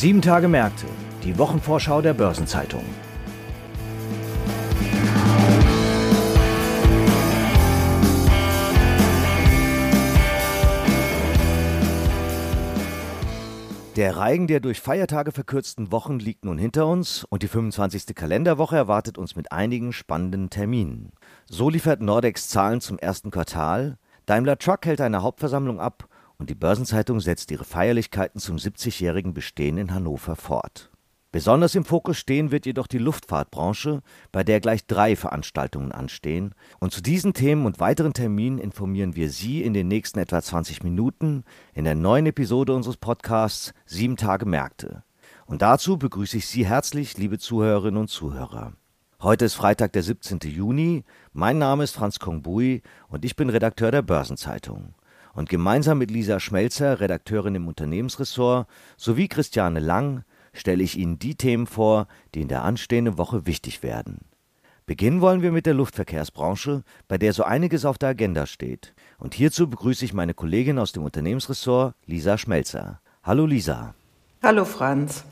Sieben Tage Märkte, die Wochenvorschau der Börsenzeitung. Der Reigen der durch Feiertage verkürzten Wochen liegt nun hinter uns und die 25. Kalenderwoche erwartet uns mit einigen spannenden Terminen. So liefert Nordex Zahlen zum ersten Quartal, Daimler Truck hält eine Hauptversammlung ab und die Börsenzeitung setzt ihre Feierlichkeiten zum 70-jährigen Bestehen in Hannover fort. Besonders im Fokus stehen wird jedoch die Luftfahrtbranche, bei der gleich drei Veranstaltungen anstehen. Und zu diesen Themen und weiteren Terminen informieren wir Sie in den nächsten etwa 20 Minuten in der neuen Episode unseres Podcasts Sieben Tage Märkte. Und dazu begrüße ich Sie herzlich, liebe Zuhörerinnen und Zuhörer. Heute ist Freitag, der 17. Juni. Mein Name ist Franz Kongbui und ich bin Redakteur der Börsenzeitung. Und gemeinsam mit Lisa Schmelzer, Redakteurin im Unternehmensressort, sowie Christiane Lang, stelle ich Ihnen die Themen vor, die in der anstehenden Woche wichtig werden. Beginnen wollen wir mit der Luftverkehrsbranche, bei der so einiges auf der Agenda steht. Und hierzu begrüße ich meine Kollegin aus dem Unternehmensressort, Lisa Schmelzer. Hallo Lisa. Hallo Franz.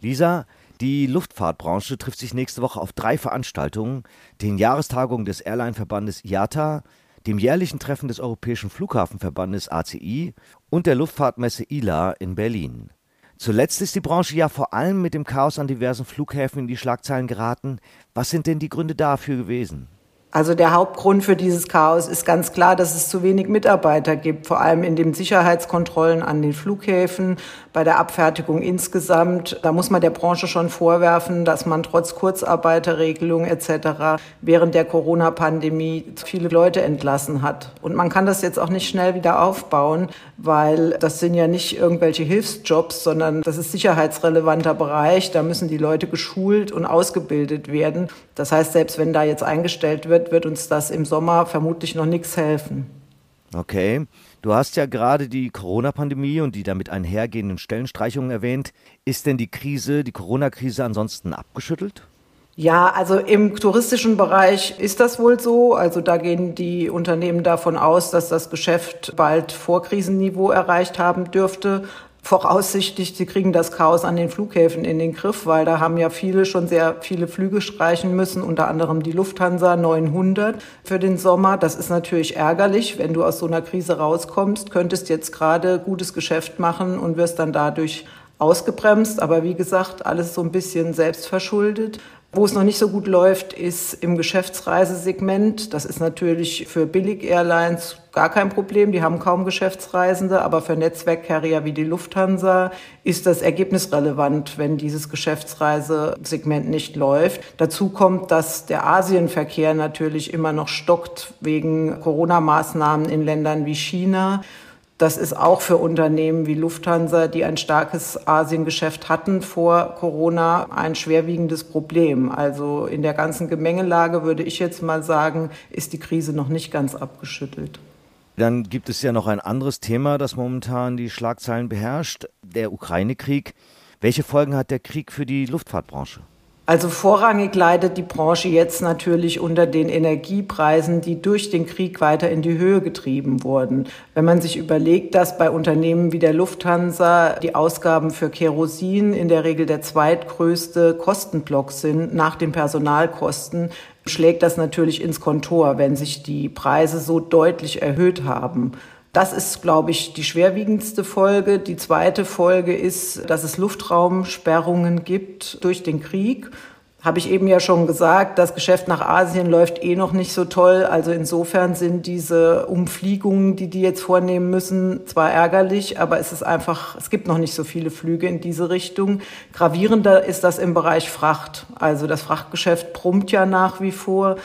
Lisa, die Luftfahrtbranche trifft sich nächste Woche auf drei Veranstaltungen, den Jahrestagungen des Airline-Verbandes IATA, dem jährlichen Treffen des Europäischen Flughafenverbandes ACI und der Luftfahrtmesse ILA in Berlin. Zuletzt ist die Branche ja vor allem mit dem Chaos an diversen Flughäfen in die Schlagzeilen geraten. Was sind denn die Gründe dafür gewesen? Also der Hauptgrund für dieses Chaos ist ganz klar, dass es zu wenig Mitarbeiter gibt, vor allem in den Sicherheitskontrollen an den Flughäfen, bei der Abfertigung insgesamt. Da muss man der Branche schon vorwerfen, dass man trotz Kurzarbeiterregelung etc. während der Corona-Pandemie viele Leute entlassen hat. Und man kann das jetzt auch nicht schnell wieder aufbauen, weil das sind ja nicht irgendwelche Hilfsjobs, sondern das ist sicherheitsrelevanter Bereich. Da müssen die Leute geschult und ausgebildet werden. Das heißt, selbst wenn da jetzt eingestellt wird, wird, wird uns das im Sommer vermutlich noch nichts helfen. Okay. Du hast ja gerade die Corona-Pandemie und die damit einhergehenden Stellenstreichungen erwähnt. Ist denn die Krise, die Corona-Krise ansonsten abgeschüttelt? Ja, also im touristischen Bereich ist das wohl so. Also da gehen die Unternehmen davon aus, dass das Geschäft bald Vorkrisenniveau erreicht haben dürfte voraussichtlich, sie kriegen das Chaos an den Flughäfen in den Griff, weil da haben ja viele schon sehr viele Flüge streichen müssen, unter anderem die Lufthansa 900 für den Sommer. Das ist natürlich ärgerlich, wenn du aus so einer Krise rauskommst, könntest jetzt gerade gutes Geschäft machen und wirst dann dadurch ausgebremst. Aber wie gesagt, alles so ein bisschen selbstverschuldet. Wo es noch nicht so gut läuft, ist im Geschäftsreisesegment. Das ist natürlich für Billig-Airlines gar kein Problem. Die haben kaum Geschäftsreisende. Aber für Netzwerkcarrier wie die Lufthansa ist das ergebnisrelevant, wenn dieses Geschäftsreisesegment nicht läuft. Dazu kommt, dass der Asienverkehr natürlich immer noch stockt wegen Corona-Maßnahmen in Ländern wie China. Das ist auch für Unternehmen wie Lufthansa, die ein starkes Asiengeschäft hatten vor Corona, ein schwerwiegendes Problem. Also in der ganzen Gemengelage würde ich jetzt mal sagen, ist die Krise noch nicht ganz abgeschüttelt. Dann gibt es ja noch ein anderes Thema, das momentan die Schlagzeilen beherrscht, der Ukraine-Krieg. Welche Folgen hat der Krieg für die Luftfahrtbranche? Also vorrangig leidet die Branche jetzt natürlich unter den Energiepreisen, die durch den Krieg weiter in die Höhe getrieben wurden. Wenn man sich überlegt, dass bei Unternehmen wie der Lufthansa die Ausgaben für Kerosin in der Regel der zweitgrößte Kostenblock sind nach den Personalkosten, schlägt das natürlich ins Kontor, wenn sich die Preise so deutlich erhöht haben. Das ist, glaube ich, die schwerwiegendste Folge. Die zweite Folge ist, dass es Luftraumsperrungen gibt durch den Krieg. Habe ich eben ja schon gesagt, das Geschäft nach Asien läuft eh noch nicht so toll. Also insofern sind diese Umfliegungen, die die jetzt vornehmen müssen, zwar ärgerlich, aber es ist einfach, es gibt noch nicht so viele Flüge in diese Richtung. Gravierender ist das im Bereich Fracht. Also das Frachtgeschäft brummt ja nach wie vor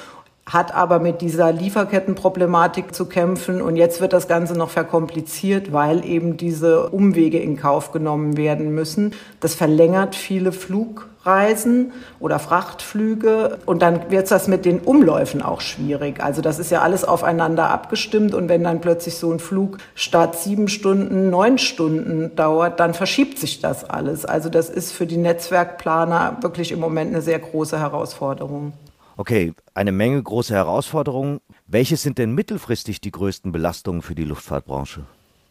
hat aber mit dieser Lieferkettenproblematik zu kämpfen. Und jetzt wird das Ganze noch verkompliziert, weil eben diese Umwege in Kauf genommen werden müssen. Das verlängert viele Flugreisen oder Frachtflüge. Und dann wird das mit den Umläufen auch schwierig. Also das ist ja alles aufeinander abgestimmt. Und wenn dann plötzlich so ein Flug statt sieben Stunden neun Stunden dauert, dann verschiebt sich das alles. Also das ist für die Netzwerkplaner wirklich im Moment eine sehr große Herausforderung. Okay, eine Menge große Herausforderungen. Welche sind denn mittelfristig die größten Belastungen für die Luftfahrtbranche?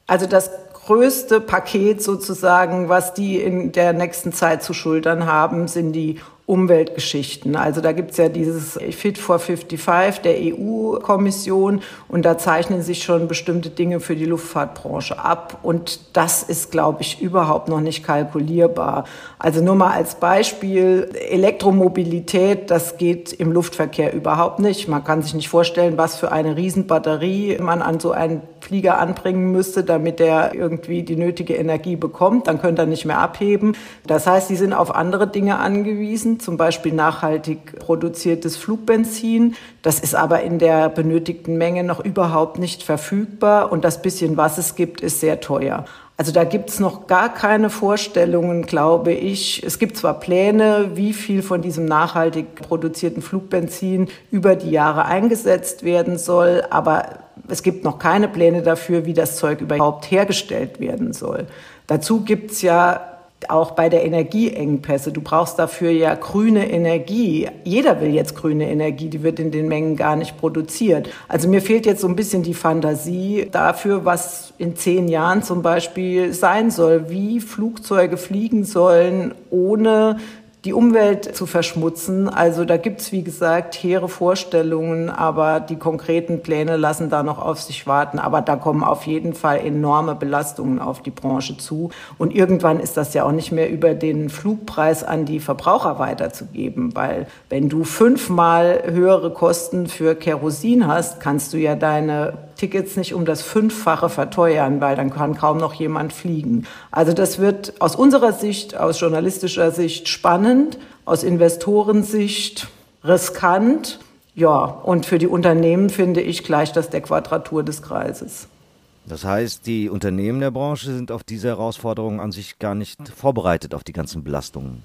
Also das größte Paket sozusagen, was die in der nächsten Zeit zu schultern haben, sind die Umweltgeschichten. Also da gibt's ja dieses Fit for 55 der EU-Kommission und da zeichnen sich schon bestimmte Dinge für die Luftfahrtbranche ab und das ist, glaube ich, überhaupt noch nicht kalkulierbar. Also nur mal als Beispiel, Elektromobilität, das geht im Luftverkehr überhaupt nicht. Man kann sich nicht vorstellen, was für eine Riesenbatterie man an so einen Flieger anbringen müsste, damit er irgendwie die nötige Energie bekommt. Dann könnte er nicht mehr abheben. Das heißt, sie sind auf andere Dinge angewiesen zum Beispiel nachhaltig produziertes Flugbenzin. Das ist aber in der benötigten Menge noch überhaupt nicht verfügbar und das bisschen, was es gibt, ist sehr teuer. Also da gibt es noch gar keine Vorstellungen, glaube ich. Es gibt zwar Pläne, wie viel von diesem nachhaltig produzierten Flugbenzin über die Jahre eingesetzt werden soll, aber es gibt noch keine Pläne dafür, wie das Zeug überhaupt hergestellt werden soll. Dazu gibt es ja auch bei der Energieengpässe. Du brauchst dafür ja grüne Energie. Jeder will jetzt grüne Energie, die wird in den Mengen gar nicht produziert. Also mir fehlt jetzt so ein bisschen die Fantasie dafür, was in zehn Jahren zum Beispiel sein soll, wie Flugzeuge fliegen sollen, ohne die Umwelt zu verschmutzen. Also da gibt's wie gesagt, hehre Vorstellungen, aber die konkreten Pläne lassen da noch auf sich warten. Aber da kommen auf jeden Fall enorme Belastungen auf die Branche zu. Und irgendwann ist das ja auch nicht mehr über den Flugpreis an die Verbraucher weiterzugeben, weil wenn du fünfmal höhere Kosten für Kerosin hast, kannst du ja deine Tickets nicht um das Fünffache verteuern, weil dann kann kaum noch jemand fliegen. Also das wird aus unserer Sicht, aus journalistischer Sicht spannend, aus Investorensicht riskant. Ja, und für die Unternehmen finde ich gleich das der Quadratur des Kreises. Das heißt, die Unternehmen der Branche sind auf diese Herausforderungen an sich gar nicht vorbereitet, auf die ganzen Belastungen.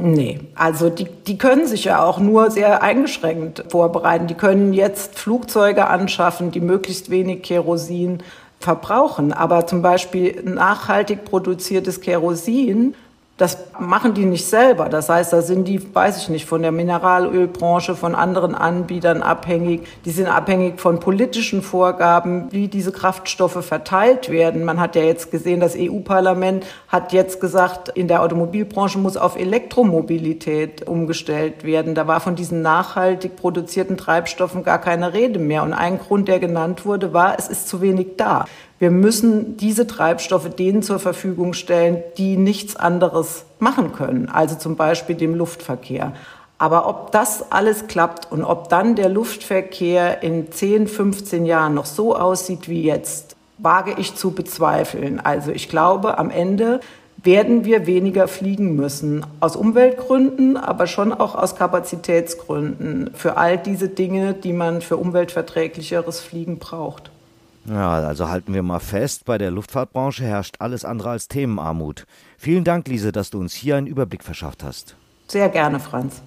Nee, also die, die können sich ja auch nur sehr eingeschränkt vorbereiten. Die können jetzt Flugzeuge anschaffen, die möglichst wenig Kerosin verbrauchen. Aber zum Beispiel nachhaltig produziertes Kerosin das machen die nicht selber. Das heißt, da sind die, weiß ich nicht, von der Mineralölbranche, von anderen Anbietern abhängig. Die sind abhängig von politischen Vorgaben, wie diese Kraftstoffe verteilt werden. Man hat ja jetzt gesehen, das EU-Parlament hat jetzt gesagt, in der Automobilbranche muss auf Elektromobilität umgestellt werden. Da war von diesen nachhaltig produzierten Treibstoffen gar keine Rede mehr. Und ein Grund, der genannt wurde, war, es ist zu wenig da. Wir müssen diese Treibstoffe denen zur Verfügung stellen, die nichts anderes machen können, also zum Beispiel dem Luftverkehr. Aber ob das alles klappt und ob dann der Luftverkehr in 10, 15 Jahren noch so aussieht wie jetzt, wage ich zu bezweifeln. Also ich glaube, am Ende werden wir weniger fliegen müssen. Aus Umweltgründen, aber schon auch aus Kapazitätsgründen. Für all diese Dinge, die man für umweltverträglicheres Fliegen braucht. Ja, also halten wir mal fest, bei der Luftfahrtbranche herrscht alles andere als Themenarmut. Vielen Dank, Lise, dass du uns hier einen Überblick verschafft hast. Sehr gerne, Franz.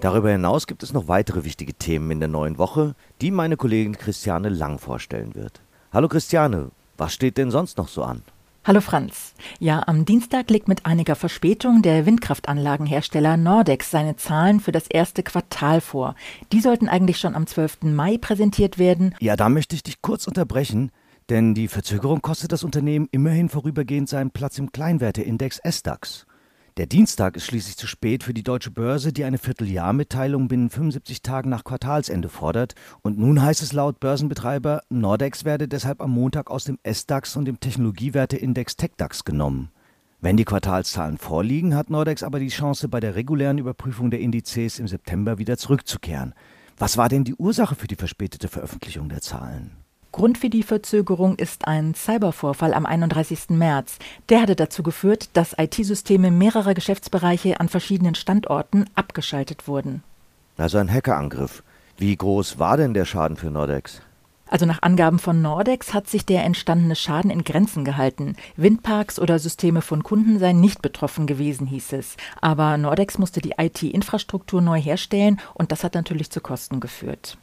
Darüber hinaus gibt es noch weitere wichtige Themen in der neuen Woche, die meine Kollegin Christiane Lang vorstellen wird. Hallo Christiane, was steht denn sonst noch so an? Hallo Franz. Ja, am Dienstag legt mit einiger Verspätung der Windkraftanlagenhersteller Nordex seine Zahlen für das erste Quartal vor. Die sollten eigentlich schon am 12. Mai präsentiert werden. Ja, da möchte ich dich kurz unterbrechen, denn die Verzögerung kostet das Unternehmen immerhin vorübergehend seinen Platz im Kleinwerteindex SDAX. Der Dienstag ist schließlich zu spät für die deutsche Börse, die eine Vierteljahrmitteilung binnen 75 Tagen nach Quartalsende fordert. Und nun heißt es laut Börsenbetreiber, Nordex werde deshalb am Montag aus dem SDAX und dem Technologiewerteindex TechDAX genommen. Wenn die Quartalszahlen vorliegen, hat Nordex aber die Chance, bei der regulären Überprüfung der Indizes im September wieder zurückzukehren. Was war denn die Ursache für die verspätete Veröffentlichung der Zahlen? Grund für die Verzögerung ist ein Cybervorfall am 31. März. Der hatte dazu geführt, dass IT-Systeme mehrerer Geschäftsbereiche an verschiedenen Standorten abgeschaltet wurden. Also ein Hackerangriff. Wie groß war denn der Schaden für Nordex? Also nach Angaben von Nordex hat sich der entstandene Schaden in Grenzen gehalten. Windparks oder Systeme von Kunden seien nicht betroffen gewesen, hieß es. Aber Nordex musste die IT-Infrastruktur neu herstellen und das hat natürlich zu Kosten geführt.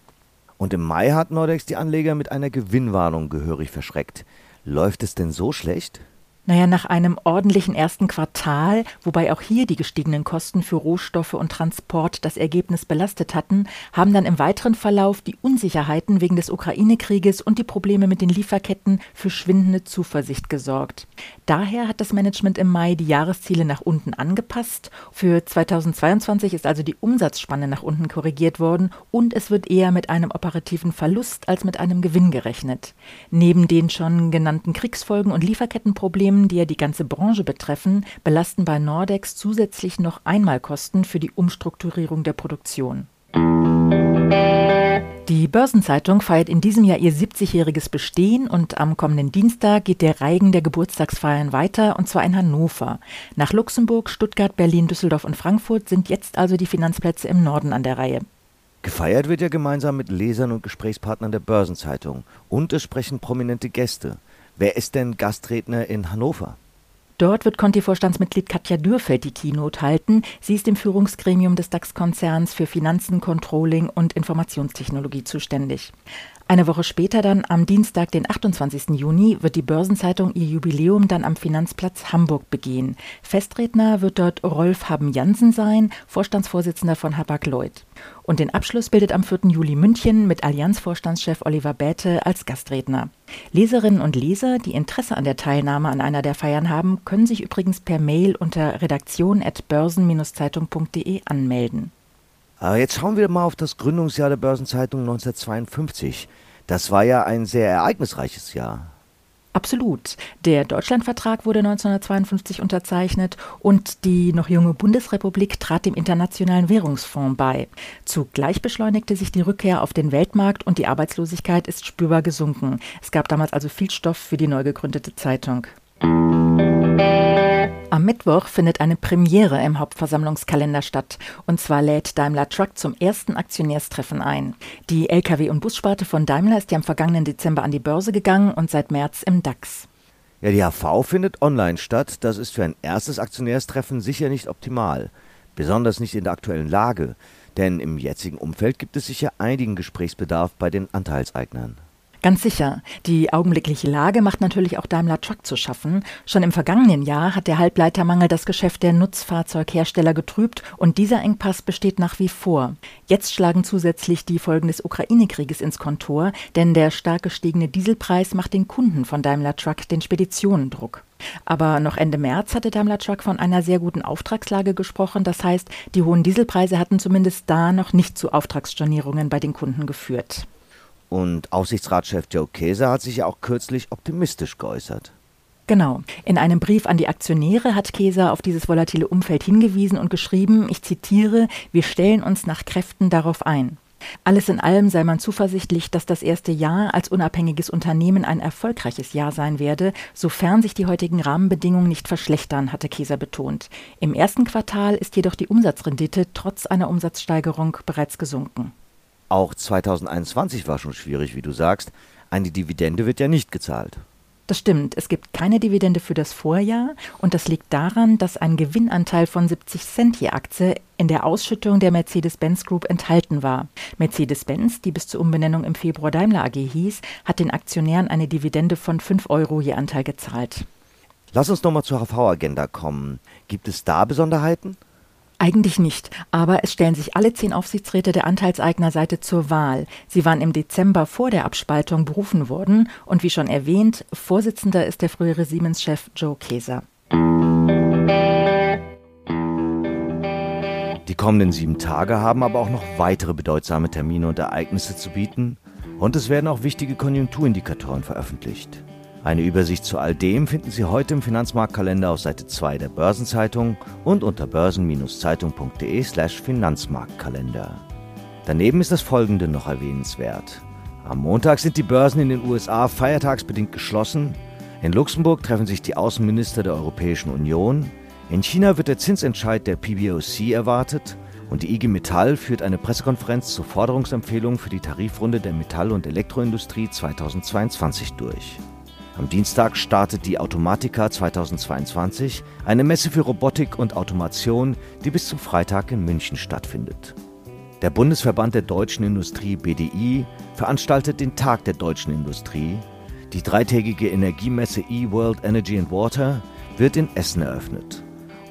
Und im Mai hat Nordex die Anleger mit einer Gewinnwarnung gehörig verschreckt. Läuft es denn so schlecht? Naja, nach einem ordentlichen ersten Quartal, wobei auch hier die gestiegenen Kosten für Rohstoffe und Transport das Ergebnis belastet hatten, haben dann im weiteren Verlauf die Unsicherheiten wegen des Ukraine-Krieges und die Probleme mit den Lieferketten für schwindende Zuversicht gesorgt. Daher hat das Management im Mai die Jahresziele nach unten angepasst. Für 2022 ist also die Umsatzspanne nach unten korrigiert worden und es wird eher mit einem operativen Verlust als mit einem Gewinn gerechnet. Neben den schon genannten Kriegsfolgen und Lieferkettenproblemen Themen, die ja die ganze Branche betreffen, belasten bei Nordex zusätzlich noch Einmalkosten für die Umstrukturierung der Produktion. Die Börsenzeitung feiert in diesem Jahr ihr 70-jähriges Bestehen und am kommenden Dienstag geht der Reigen der Geburtstagsfeiern weiter und zwar in Hannover. Nach Luxemburg, Stuttgart, Berlin, Düsseldorf und Frankfurt sind jetzt also die Finanzplätze im Norden an der Reihe. Gefeiert wird ja gemeinsam mit Lesern und Gesprächspartnern der Börsenzeitung und es sprechen prominente Gäste. Wer ist denn Gastredner in Hannover? Dort wird Conti-Vorstandsmitglied Katja Dürfeld die Keynote halten. Sie ist im Führungsgremium des DAX-Konzerns für Finanzen, Controlling und Informationstechnologie zuständig. Eine Woche später dann, am Dienstag, den 28. Juni, wird die Börsenzeitung ihr Jubiläum dann am Finanzplatz Hamburg begehen. Festredner wird dort Rolf Haben-Jansen sein, Vorstandsvorsitzender von Hapag-Lloyd. Und den Abschluss bildet am 4. Juli München mit Allianz-Vorstandschef Oliver Bäte als Gastredner. Leserinnen und Leser, die Interesse an der Teilnahme an einer der Feiern haben, können sich übrigens per Mail unter redaktion.börsen-zeitung.de anmelden. Aber jetzt schauen wir mal auf das Gründungsjahr der Börsenzeitung 1952. Das war ja ein sehr ereignisreiches Jahr. Absolut. Der Deutschlandvertrag wurde 1952 unterzeichnet und die noch junge Bundesrepublik trat dem Internationalen Währungsfonds bei. Zugleich beschleunigte sich die Rückkehr auf den Weltmarkt und die Arbeitslosigkeit ist spürbar gesunken. Es gab damals also viel Stoff für die neu gegründete Zeitung. Am Mittwoch findet eine Premiere im Hauptversammlungskalender statt. Und zwar lädt Daimler Truck zum ersten Aktionärstreffen ein. Die Lkw- und Bussparte von Daimler ist ja im vergangenen Dezember an die Börse gegangen und seit März im DAX. Ja, die HV findet online statt. Das ist für ein erstes Aktionärstreffen sicher nicht optimal. Besonders nicht in der aktuellen Lage. Denn im jetzigen Umfeld gibt es sicher einigen Gesprächsbedarf bei den Anteilseignern. Ganz sicher. Die augenblickliche Lage macht natürlich auch Daimler Truck zu schaffen. Schon im vergangenen Jahr hat der Halbleitermangel das Geschäft der Nutzfahrzeughersteller getrübt und dieser Engpass besteht nach wie vor. Jetzt schlagen zusätzlich die Folgen des Ukraine-Krieges ins Kontor, denn der stark gestiegene Dieselpreis macht den Kunden von Daimler Truck den Speditionen Druck. Aber noch Ende März hatte Daimler Truck von einer sehr guten Auftragslage gesprochen. Das heißt, die hohen Dieselpreise hatten zumindest da noch nicht zu Auftragsstornierungen bei den Kunden geführt. Und Aufsichtsratschef Joe Käser hat sich ja auch kürzlich optimistisch geäußert. Genau. In einem Brief an die Aktionäre hat Käser auf dieses volatile Umfeld hingewiesen und geschrieben, ich zitiere, wir stellen uns nach Kräften darauf ein. Alles in allem sei man zuversichtlich, dass das erste Jahr als unabhängiges Unternehmen ein erfolgreiches Jahr sein werde, sofern sich die heutigen Rahmenbedingungen nicht verschlechtern, hatte Käser betont. Im ersten Quartal ist jedoch die Umsatzrendite trotz einer Umsatzsteigerung bereits gesunken. Auch 2021 war schon schwierig, wie du sagst. Eine Dividende wird ja nicht gezahlt. Das stimmt. Es gibt keine Dividende für das Vorjahr und das liegt daran, dass ein Gewinnanteil von 70 Cent je Aktie in der Ausschüttung der Mercedes-Benz Group enthalten war. Mercedes-Benz, die bis zur Umbenennung im Februar Daimler AG hieß, hat den Aktionären eine Dividende von 5 Euro je Anteil gezahlt. Lass uns nochmal zur HV-Agenda kommen. Gibt es da Besonderheiten? Eigentlich nicht, aber es stellen sich alle zehn Aufsichtsräte der Anteilseignerseite zur Wahl. Sie waren im Dezember vor der Abspaltung berufen worden und wie schon erwähnt, Vorsitzender ist der frühere Siemens-Chef Joe Keser. Die kommenden sieben Tage haben aber auch noch weitere bedeutsame Termine und Ereignisse zu bieten und es werden auch wichtige Konjunkturindikatoren veröffentlicht. Eine Übersicht zu all dem finden Sie heute im Finanzmarktkalender auf Seite 2 der Börsenzeitung und unter börsen-zeitung.de/slash Finanzmarktkalender. Daneben ist das folgende noch erwähnenswert. Am Montag sind die Börsen in den USA feiertagsbedingt geschlossen. In Luxemburg treffen sich die Außenminister der Europäischen Union. In China wird der Zinsentscheid der PBOC erwartet. Und die IG Metall führt eine Pressekonferenz zur Forderungsempfehlung für die Tarifrunde der Metall- und Elektroindustrie 2022 durch. Am Dienstag startet die Automatica 2022, eine Messe für Robotik und Automation, die bis zum Freitag in München stattfindet. Der Bundesverband der deutschen Industrie BDI veranstaltet den Tag der deutschen Industrie. Die dreitägige Energiemesse eWorld Energy and Water wird in Essen eröffnet.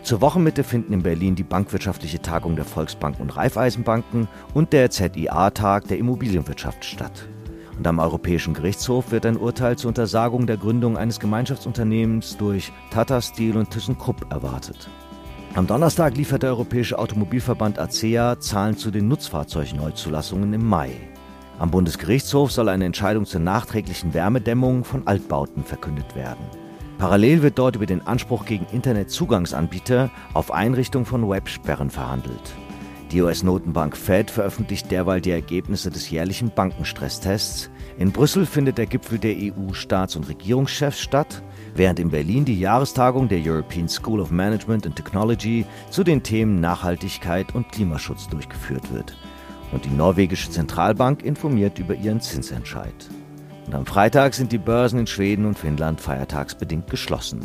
Zur Wochenmitte finden in Berlin die bankwirtschaftliche Tagung der Volksbanken und Raiffeisenbanken und der ZIA-Tag der Immobilienwirtschaft statt. Und am Europäischen Gerichtshof wird ein Urteil zur Untersagung der Gründung eines Gemeinschaftsunternehmens durch Tata Steel und ThyssenKrupp erwartet. Am Donnerstag liefert der Europäische Automobilverband ACEA Zahlen zu den Nutzfahrzeugneuzulassungen im Mai. Am Bundesgerichtshof soll eine Entscheidung zur nachträglichen Wärmedämmung von Altbauten verkündet werden. Parallel wird dort über den Anspruch gegen Internetzugangsanbieter auf Einrichtung von Websperren verhandelt. Die US-Notenbank Fed veröffentlicht derweil die Ergebnisse des jährlichen Bankenstresstests. In Brüssel findet der Gipfel der EU-Staats- und Regierungschefs statt, während in Berlin die Jahrestagung der European School of Management and Technology zu den Themen Nachhaltigkeit und Klimaschutz durchgeführt wird. Und die norwegische Zentralbank informiert über ihren Zinsentscheid. Und am Freitag sind die Börsen in Schweden und Finnland feiertagsbedingt geschlossen.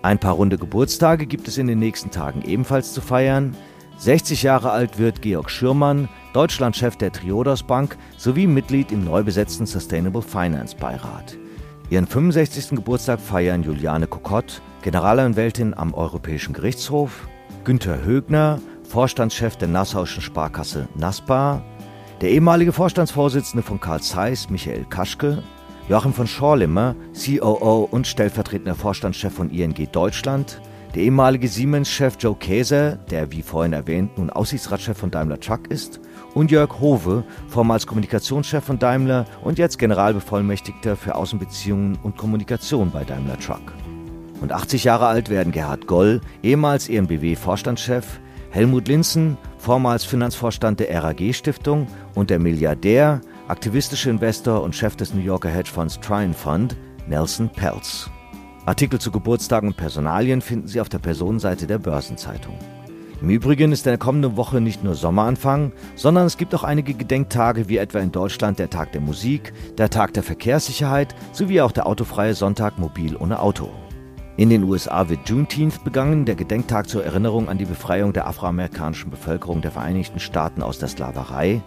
Ein paar runde Geburtstage gibt es in den nächsten Tagen ebenfalls zu feiern. 60 Jahre alt wird Georg Schürmann, Deutschlandchef der Triodos Bank sowie Mitglied im neu besetzten Sustainable Finance Beirat. Ihren 65. Geburtstag feiern Juliane Kokott, Generalanwältin am Europäischen Gerichtshof, Günther Högner, Vorstandschef der Nassauischen Sparkasse NASPA, der ehemalige Vorstandsvorsitzende von Karl Zeiss, Michael Kaschke, Joachim von Schorlimmer, COO und stellvertretender Vorstandschef von ING Deutschland, der ehemalige Siemens-Chef Joe Käser, der wie vorhin erwähnt nun Aussichtsratschef von Daimler Truck ist, und Jörg Hove, vormals Kommunikationschef von Daimler und jetzt Generalbevollmächtigter für Außenbeziehungen und Kommunikation bei Daimler Truck. Und 80 Jahre alt werden Gerhard Goll, ehemals EMBW-Vorstandschef, Helmut Linzen, vormals Finanzvorstand der RAG-Stiftung und der Milliardär, aktivistische Investor und Chef des New Yorker Hedgefonds Tryon Fund, Nelson Peltz. Artikel zu Geburtstagen und Personalien finden Sie auf der Personenseite der Börsenzeitung. Im Übrigen ist in der kommenden Woche nicht nur Sommeranfang, sondern es gibt auch einige Gedenktage, wie etwa in Deutschland der Tag der Musik, der Tag der Verkehrssicherheit sowie auch der autofreie Sonntag mobil ohne Auto. In den USA wird Juneteenth begangen, der Gedenktag zur Erinnerung an die Befreiung der afroamerikanischen Bevölkerung der Vereinigten Staaten aus der Sklaverei.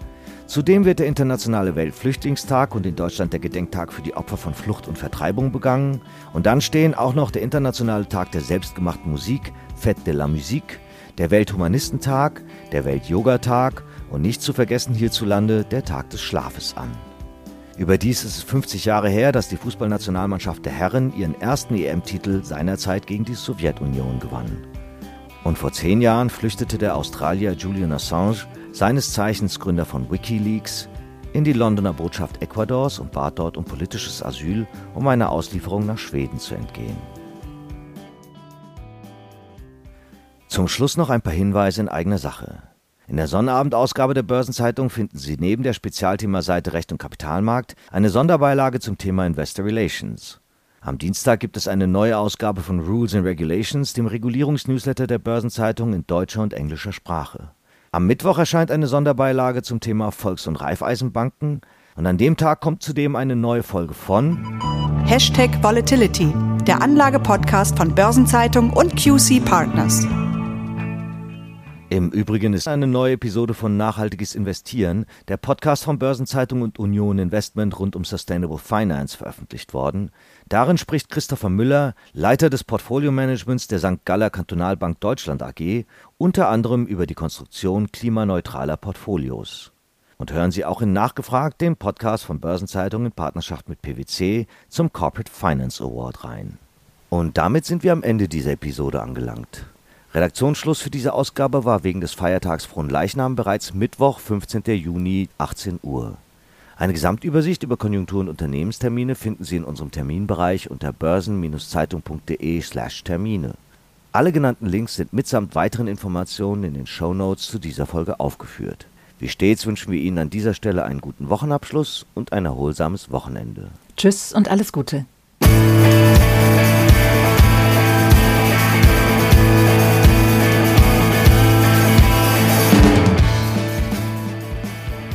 Zudem wird der Internationale Weltflüchtlingstag und in Deutschland der Gedenktag für die Opfer von Flucht und Vertreibung begangen. Und dann stehen auch noch der Internationale Tag der selbstgemachten Musik, Fête de la Musique, der Welthumanistentag, der Welt-Yoga-Tag und nicht zu vergessen hierzulande der Tag des Schlafes an. Überdies ist es 50 Jahre her, dass die Fußballnationalmannschaft der Herren ihren ersten EM-Titel seinerzeit gegen die Sowjetunion gewann. Und vor zehn Jahren flüchtete der Australier Julian Assange, seines Zeichens Gründer von Wikileaks, in die Londoner Botschaft Ecuadors und bat dort um politisches Asyl, um einer Auslieferung nach Schweden zu entgehen. Zum Schluss noch ein paar Hinweise in eigener Sache. In der Sonnabendausgabe der Börsenzeitung finden Sie neben der Spezialthemaseite Recht und Kapitalmarkt eine Sonderbeilage zum Thema Investor Relations. Am Dienstag gibt es eine neue Ausgabe von Rules and Regulations, dem Regulierungsnewsletter der Börsenzeitung in deutscher und englischer Sprache. Am Mittwoch erscheint eine Sonderbeilage zum Thema Volks- und Raiffeisenbanken und an dem Tag kommt zudem eine neue Folge von Hashtag Volatility, der Anlagepodcast von Börsenzeitung und QC Partners. Im Übrigen ist eine neue Episode von Nachhaltiges Investieren, der Podcast von Börsenzeitung und Union Investment rund um Sustainable Finance veröffentlicht worden. Darin spricht Christopher Müller, Leiter des Portfolio-Managements der St. Galler Kantonalbank Deutschland AG, unter anderem über die Konstruktion klimaneutraler Portfolios. Und hören Sie auch in Nachgefragt den Podcast von Börsenzeitung in Partnerschaft mit PwC zum Corporate Finance Award rein. Und damit sind wir am Ende dieser Episode angelangt. Redaktionsschluss für diese Ausgabe war wegen des Feiertags Frohen Leichnam bereits Mittwoch, 15. Juni, 18 Uhr. Eine Gesamtübersicht über Konjunktur- und Unternehmenstermine finden Sie in unserem Terminbereich unter börsen-zeitung.de/termine. Alle genannten Links sind mitsamt weiteren Informationen in den Show Notes zu dieser Folge aufgeführt. Wie stets wünschen wir Ihnen an dieser Stelle einen guten Wochenabschluss und ein erholsames Wochenende. Tschüss und alles Gute.